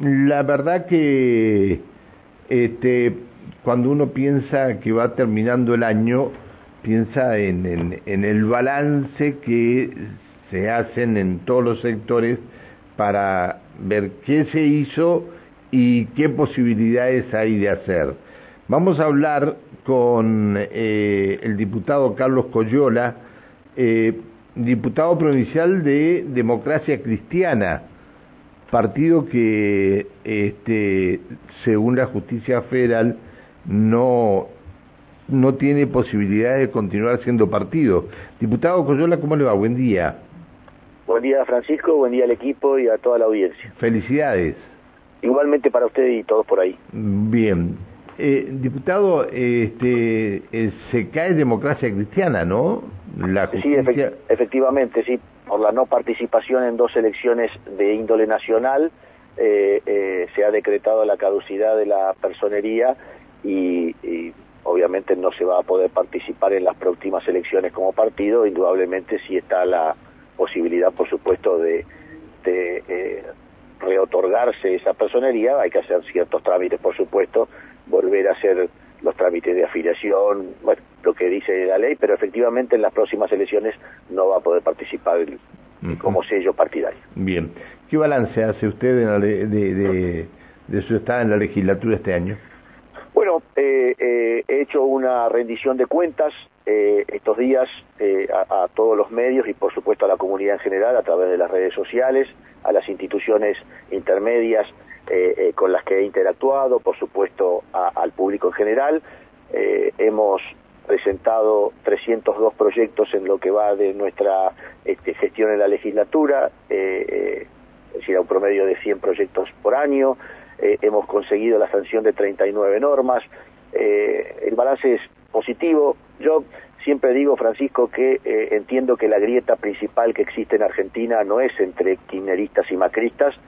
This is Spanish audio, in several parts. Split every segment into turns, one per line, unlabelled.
la verdad que este, cuando uno piensa que va terminando el año, piensa en, el balance que se hacen en todos los sectores para ver qué se hizo y qué posibilidades hay de hacer. Vamos a hablar con eh, el diputado Carlos Coyola, eh, diputado provincial de Democracia Cristiana, partido que, este, según la justicia federal, no, no tiene posibilidad de continuar siendo partido. Diputado Coyola, ¿cómo le va? Buen día.
Buen día, Francisco, buen día al equipo y a toda la audiencia.
Felicidades.
Igualmente para usted y todos por ahí.
Bien. Eh, diputado, este, eh, se cae democracia cristiana, ¿no?
Sí, efectivamente, sí, por la no participación en dos elecciones de índole nacional, eh, eh, se ha decretado la caducidad de la personería y, obviamente no se va a poder participar en las próximas elecciones como partido, indudablemente sí está la posibilidad, por supuesto, de, eh, reotorgarse esa personería, hay que hacer ciertos trámites, por supuesto, volver a hacer los trámites de afiliación, bueno, lo que dice la ley, pero efectivamente en las próximas elecciones no va a poder participar como sello partidario.
Bien. ¿Qué balance hace usted de, de, su estado en la legislatura este año?
Bueno, eh, eh, he hecho una rendición de cuentas eh, estos días a, a, todos los medios y por supuesto a la comunidad en general a través de las redes sociales, a las instituciones intermedias eh, eh, con las que he interactuado, por supuesto al público en general. Eh, hemos presentado 302 proyectos en lo que va de nuestra este, gestión en la legislatura, es decir, a un promedio de 100 proyectos por año. hemos conseguido la sanción de 39 normas. el balance es positivo. Yo siempre digo, Francisco, que entiendo que la grieta principal que existe en Argentina no es entre kirchneristas y macristas,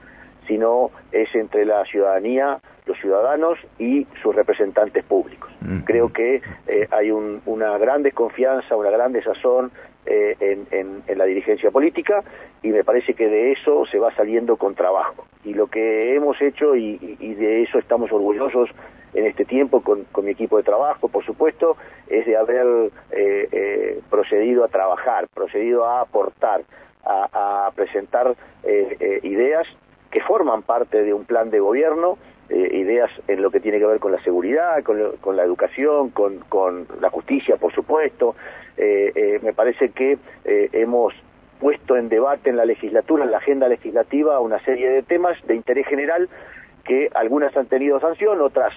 sino es entre la ciudadanía, los ciudadanos y sus representantes públicos. Creo que eh, hay una gran desconfianza, una gran desazón eh, en, la dirigencia política y me parece que de eso se va saliendo con trabajo. Y lo que hemos hecho, y, de eso estamos orgullosos en este tiempo con, mi equipo de trabajo, por supuesto, es de haber eh, procedido a trabajar, procedido a aportar, a, a presentar ideas que forman parte de un plan de gobierno, eh, ideas en lo que tiene que ver con la seguridad, con, la educación, con, la justicia, por supuesto. Eh, eh, me parece que hemos puesto en debate en la legislatura, en la agenda legislativa, una serie de temas de interés general que algunas han tenido sanción, otras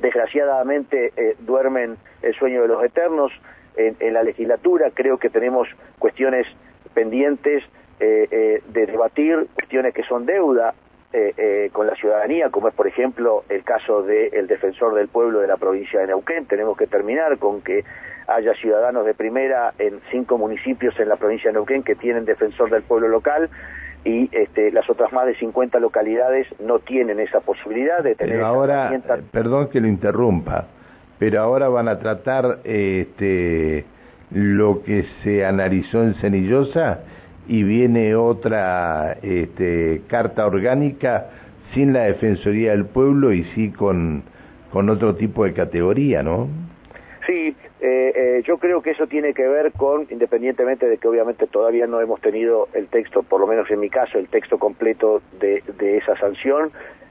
desgraciadamente duermen el sueño de los eternos en la legislatura. Creo que tenemos cuestiones pendientes de debatir cuestiones que son deuda eh, con la ciudadanía, como es por ejemplo el caso del defensor del pueblo de la provincia de Neuquén. Tenemos que terminar con que haya ciudadanos de primera en cinco municipios en la provincia de Neuquén que tienen defensor del pueblo local y este, las otras más de 50 localidades no tienen esa posibilidad de tener.
Pero ahora, perdón que lo interrumpa, pero ahora van a tratar este, lo que se analizó en Cenillosa y viene otra este, carta orgánica sin la Defensoría del Pueblo y sí con, con otro tipo de categoría, ¿no?
Sí, eh, eh, yo creo que eso tiene que ver con, independientemente de que obviamente todavía no hemos tenido el texto, por lo menos en mi caso, el texto completo de, de esa sanción,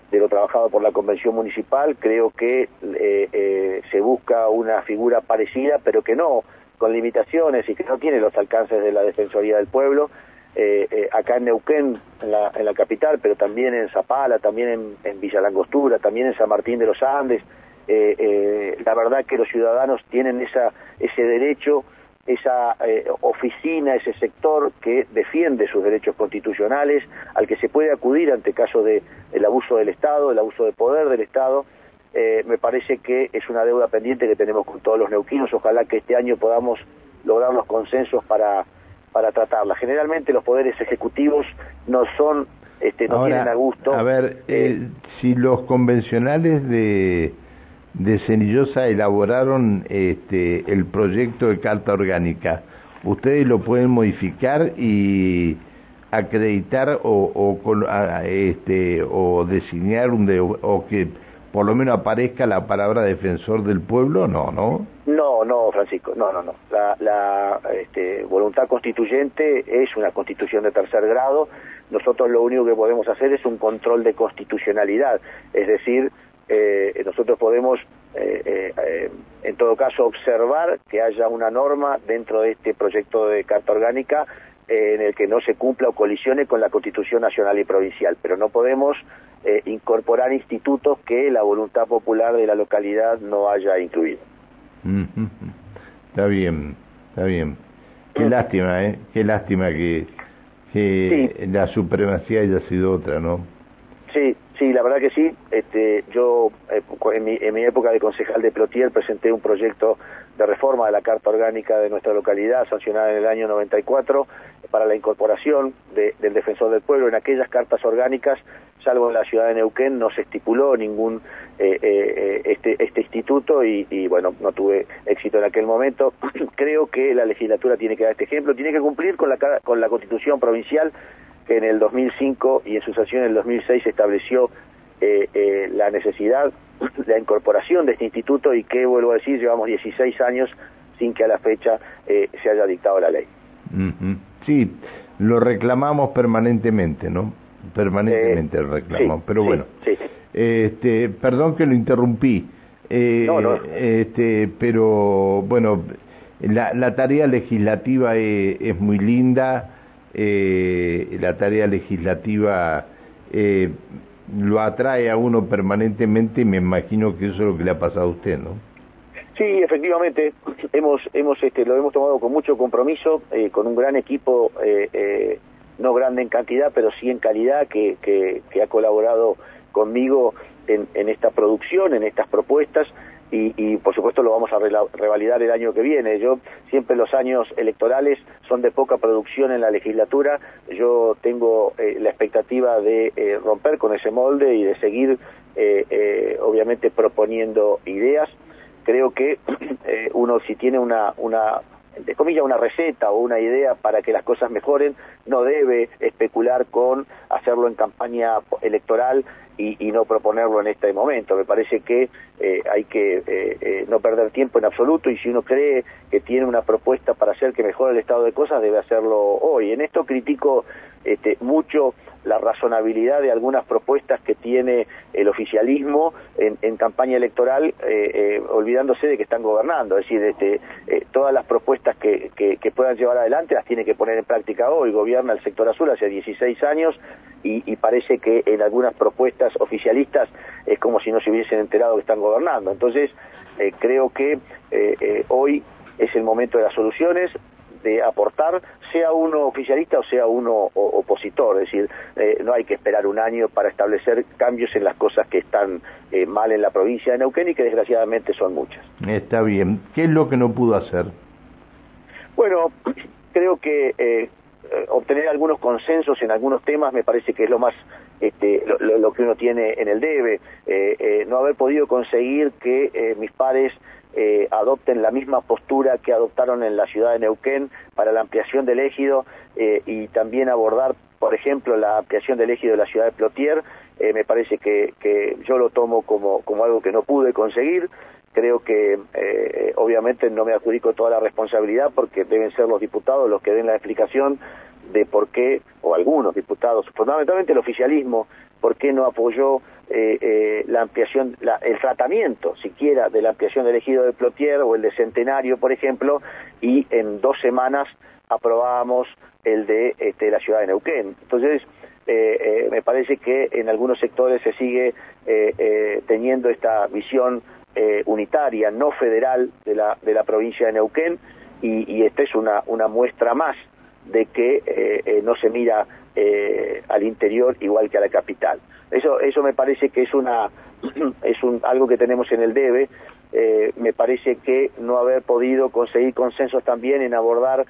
de lo trabajado por la Convención Municipal, creo que eh, se busca una figura parecida, pero que no con limitaciones y que no tiene los alcances de la Defensoría del Pueblo, eh, eh, acá en Neuquén, en la, en la, capital, pero también en Zapala, también en, en Villa Langostura, también en San Martín de los Andes. Eh, la verdad que los ciudadanos tienen esa, ese derecho, esa oficina, ese sector que defiende sus derechos constitucionales, al que se puede acudir ante caso de abuso del Estado, el abuso de poder del Estado. me parece que es una deuda pendiente que tenemos con todos los neuquinos. Ojalá que este año podamos lograr los consensos para para tratarla. Generalmente los poderes ejecutivos no son, este, no tienen a gusto.
A ver, eh, si los convencionales de de Cenillosa elaboraron este, el proyecto de carta orgánica, ustedes lo pueden modificar y acreditar o, o, este, o designar un de, o que por lo menos aparezca la palabra defensor del pueblo, no, ¿no?
No, no, Francisco, no, no, no. La, la este, voluntad constituyente es una constitución de tercer grado. Nosotros lo único que podemos hacer es un control de constitucionalidad, es decir, eh, nosotros podemos, eh, eh, en todo caso, observar que haya una norma dentro de este proyecto de carta orgánica en el que no se cumpla o colisione con la Constitución Nacional y Provincial, pero no podemos incorporar institutos que la voluntad popular de la localidad no haya incluido.
Está bien, está bien. Qué lástima, ¿eh? Qué lástima que, que la supremacía haya sido otra, ¿no?
Sí, sí, la verdad que sí. Este, yo eh, en, mi, en mi época de concejal de Plotier presenté un proyecto de reforma de la Carta Orgánica de nuestra localidad, sancionada en el año 94, para la incorporación del Defensor del Pueblo. En aquellas cartas orgánicas, salvo en la ciudad de Neuquén, no se estipuló ningún eh, eh, este, este instituto y, bueno, no tuve éxito en aquel momento. Creo que la legislatura tiene que dar este ejemplo, tiene que cumplir con la, con la Constitución provincial que en el 2005 y en su sanción en el 2006 estableció eh, la necesidad la incorporación de este instituto y que, vuelvo a decir, llevamos 16 años sin que a la fecha eh, se haya dictado la ley.
Sí, lo reclamamos permanentemente, ¿no? Permanentemente lo eh, reclamamos, pero bueno. Este, perdón que lo interrumpí. Eh, no, no. Este, pero bueno, la, la tarea legislativa es, es muy linda, eh, la tarea legislativa eh, lo atrae a uno permanentemente y me imagino que eso es lo que le ha pasado a usted, ¿no?
Sí, efectivamente, hemos, hemos, este, lo hemos tomado con mucho compromiso, eh, con un gran equipo, eh, eh, no grande en cantidad, pero sí en calidad, que, que, que ha colaborado conmigo en, en esta producción, en estas propuestas, y, por supuesto lo vamos a revalidar el año que viene. Yo siempre los años electorales son de poca producción en la legislatura. Yo tengo eh, la expectativa de eh, romper con ese molde y de seguir, eh, obviamente, proponiendo ideas. Creo que uno si tiene una, una de comillas, una receta o una idea para que las cosas mejoren, no debe especular con hacerlo en campaña electoral y, no proponerlo en este momento. Me parece que eh, hay que eh, eh, no perder tiempo en absoluto y si uno cree que tiene una propuesta para hacer que mejore el estado de cosas, debe hacerlo hoy. En esto critico este, mucho la razonabilidad de algunas propuestas que tiene el oficialismo en, campaña electoral, olvidándose de que están gobernando. Es decir, este, todas las propuestas que, que, puedan llevar adelante las tiene que poner en práctica hoy. Gobierna el sector azul hace 16 años y, parece que en algunas propuestas oficialistas es como si no se hubiesen enterado que están gobernando. Entonces, eh, creo que eh, eh, hoy es el momento de las soluciones, de aportar, sea uno oficialista o sea uno opositor. Es decir, no hay que esperar un año para establecer cambios en las cosas que están mal en la provincia de Neuquén y que desgraciadamente son muchas.
Está bien. ¿Qué es lo que no pudo hacer?
Bueno, creo que eh, obtener algunos consensos en algunos temas me parece que es lo más este, lo, que uno tiene en el debe. Eh, eh, no haber podido conseguir que mis pares adopten la misma postura que adoptaron en la ciudad de Neuquén para la ampliación del ejido y también abordar por ejemplo la ampliación del ejido de la ciudad de Plotier me parece que, yo lo tomo como, como algo que no pude conseguir. Creo que eh, obviamente no me adjudico toda la responsabilidad porque deben ser los diputados los que den la explicación de por qué, o algunos diputados, fundamentalmente el oficialismo, por qué no apoyó eh, eh, la ampliación, el tratamiento siquiera de la ampliación del ejido de Plotier o el de Centenario, por ejemplo, y en dos semanas aprobábamos el de este, la ciudad de Neuquén. Entonces, me parece que en algunos sectores se sigue teniendo esta visión eh, unitaria, no federal de la, de la provincia de Neuquén y, esta es una muestra más de que eh, eh, no se mira al interior igual que a la capital. Eso, eso me parece que es, una, es un, algo que tenemos en el debe. me parece que no haber podido conseguir consensos también en abordar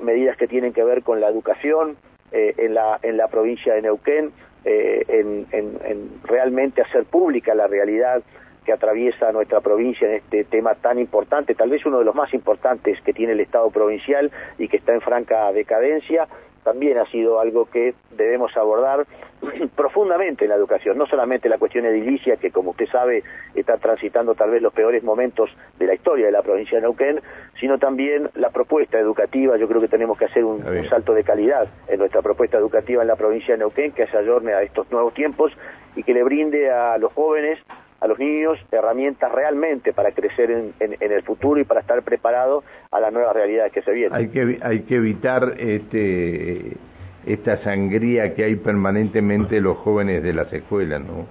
medidas que tienen que ver con la educación en, la, en la provincia de Neuquén, en, en realmente hacer pública la realidad que atraviesa nuestra provincia en este tema tan importante, tal vez uno de los más importantes que tiene el Estado provincial y que está en franca decadencia, también ha sido algo que debemos abordar profundamente en la educación, no solamente la cuestión edilicia, que como usted sabe está transitando tal vez los peores momentos de la historia de la provincia de Neuquén, sino también la propuesta educativa, yo creo que tenemos que hacer un, un salto de calidad en nuestra propuesta educativa en la provincia de Neuquén, que se ayorne a estos nuevos tiempos y que le brinde a los jóvenes a los niños herramientas realmente para crecer en, el futuro y para estar preparados a las nuevas realidades que se vienen.
Hay que, hay que evitar este, esta sangría que hay permanentemente los jóvenes de las escuelas, ¿no?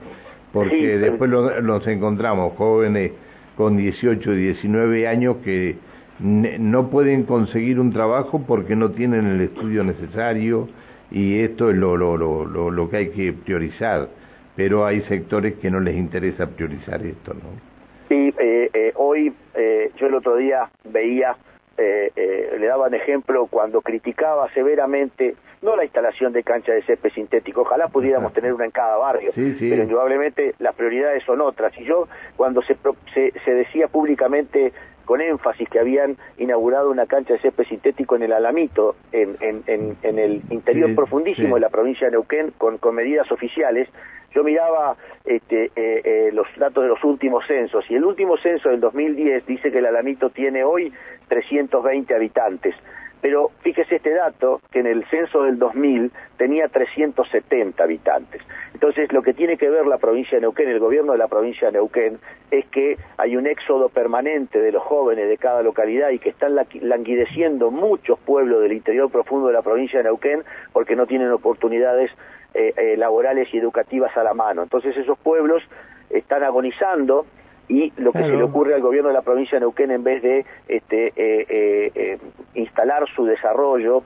Porque después los encontramos jóvenes con 18, 19 años que no pueden conseguir un trabajo porque no tienen el estudio necesario y esto es lo, lo, lo, lo que hay que priorizar pero hay sectores que no les interesa priorizar esto, ¿no?
Sí, eh, eh, hoy eh, yo el otro día veía, le daban ejemplo cuando criticaba severamente no la instalación de cancha de césped sintético, ojalá pudiéramos tener una en cada barrio, pero indudablemente las prioridades son otras. Y yo, cuando se, se, decía públicamente con énfasis que habían inaugurado una cancha de césped sintético en el Alamito, en, en, en, el interior profundísimo de la provincia de Neuquén, con, con medidas oficiales, yo miraba este, eh, eh, los datos de los últimos censos y el último censo del 2010 dice que el Alamito tiene hoy 320 habitantes. Pero fíjese este dato, que en el censo del 2000 tenía 370 habitantes. Entonces, lo que tiene que ver la provincia de Neuquén, el gobierno de la provincia de Neuquén, es que hay un éxodo permanente de los jóvenes de cada localidad y que están languideciendo muchos pueblos del interior profundo de la provincia de Neuquén porque no tienen oportunidades eh, eh, laborales y educativas a la mano. Entonces esos pueblos están agonizando y lo que se le ocurre al gobierno de la provincia de Neuquén en vez de este, eh, instalar su desarrollo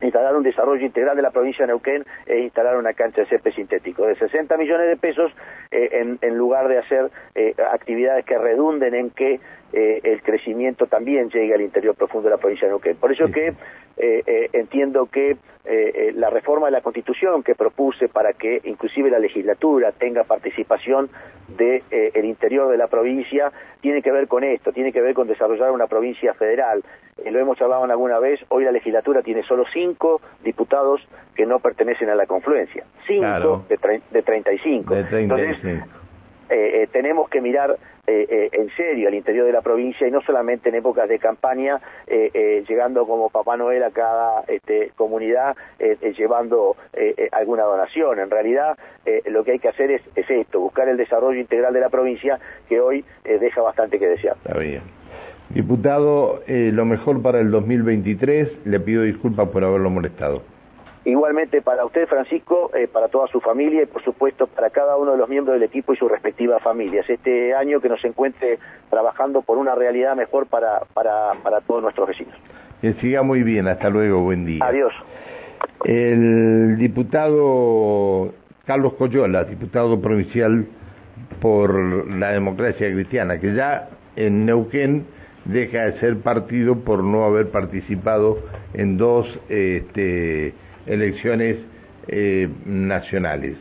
instalar un desarrollo integral de la provincia de Neuquén e instalar una cancha de césped sintético de 60 millones de pesos en, en, lugar de hacer actividades que redunden en que el crecimiento también llegue al interior profundo de la provincia de Neuquén. Por eso que eh, eh, entiendo que eh, la reforma de la Constitución que propuse para que inclusive la legislatura tenga participación del de, el interior de la provincia tiene que ver con esto, tiene que ver con desarrollar una provincia federal. lo hemos hablado alguna vez, hoy la legislatura tiene solo cinco diputados que no pertenecen a la confluencia, cinco de, de 35.
De 35. Entonces,
tenemos que mirar eh, eh, en serio al interior de la provincia y no solamente en épocas de campaña, eh, llegando como Papá Noel a cada este, comunidad, llevando alguna donación. En realidad, lo que hay que hacer es, esto, buscar el desarrollo integral de la provincia que hoy deja bastante que desear.
Está bien. Diputado, lo mejor para el 2023, le pido disculpas por haberlo molestado.
Igualmente para usted, Francisco, eh, para toda su familia y por supuesto para cada uno de los miembros del equipo y sus respectivas familias. Este año que nos encuentre trabajando por una realidad mejor para, para, para todos nuestros vecinos.
Que siga muy bien, hasta luego, buen día.
Adiós.
El diputado Carlos Coyola, diputado provincial por la democracia cristiana, que ya en Neuquén deja de ser partido por no haber participado en dos este, elecciones eh, nacionales.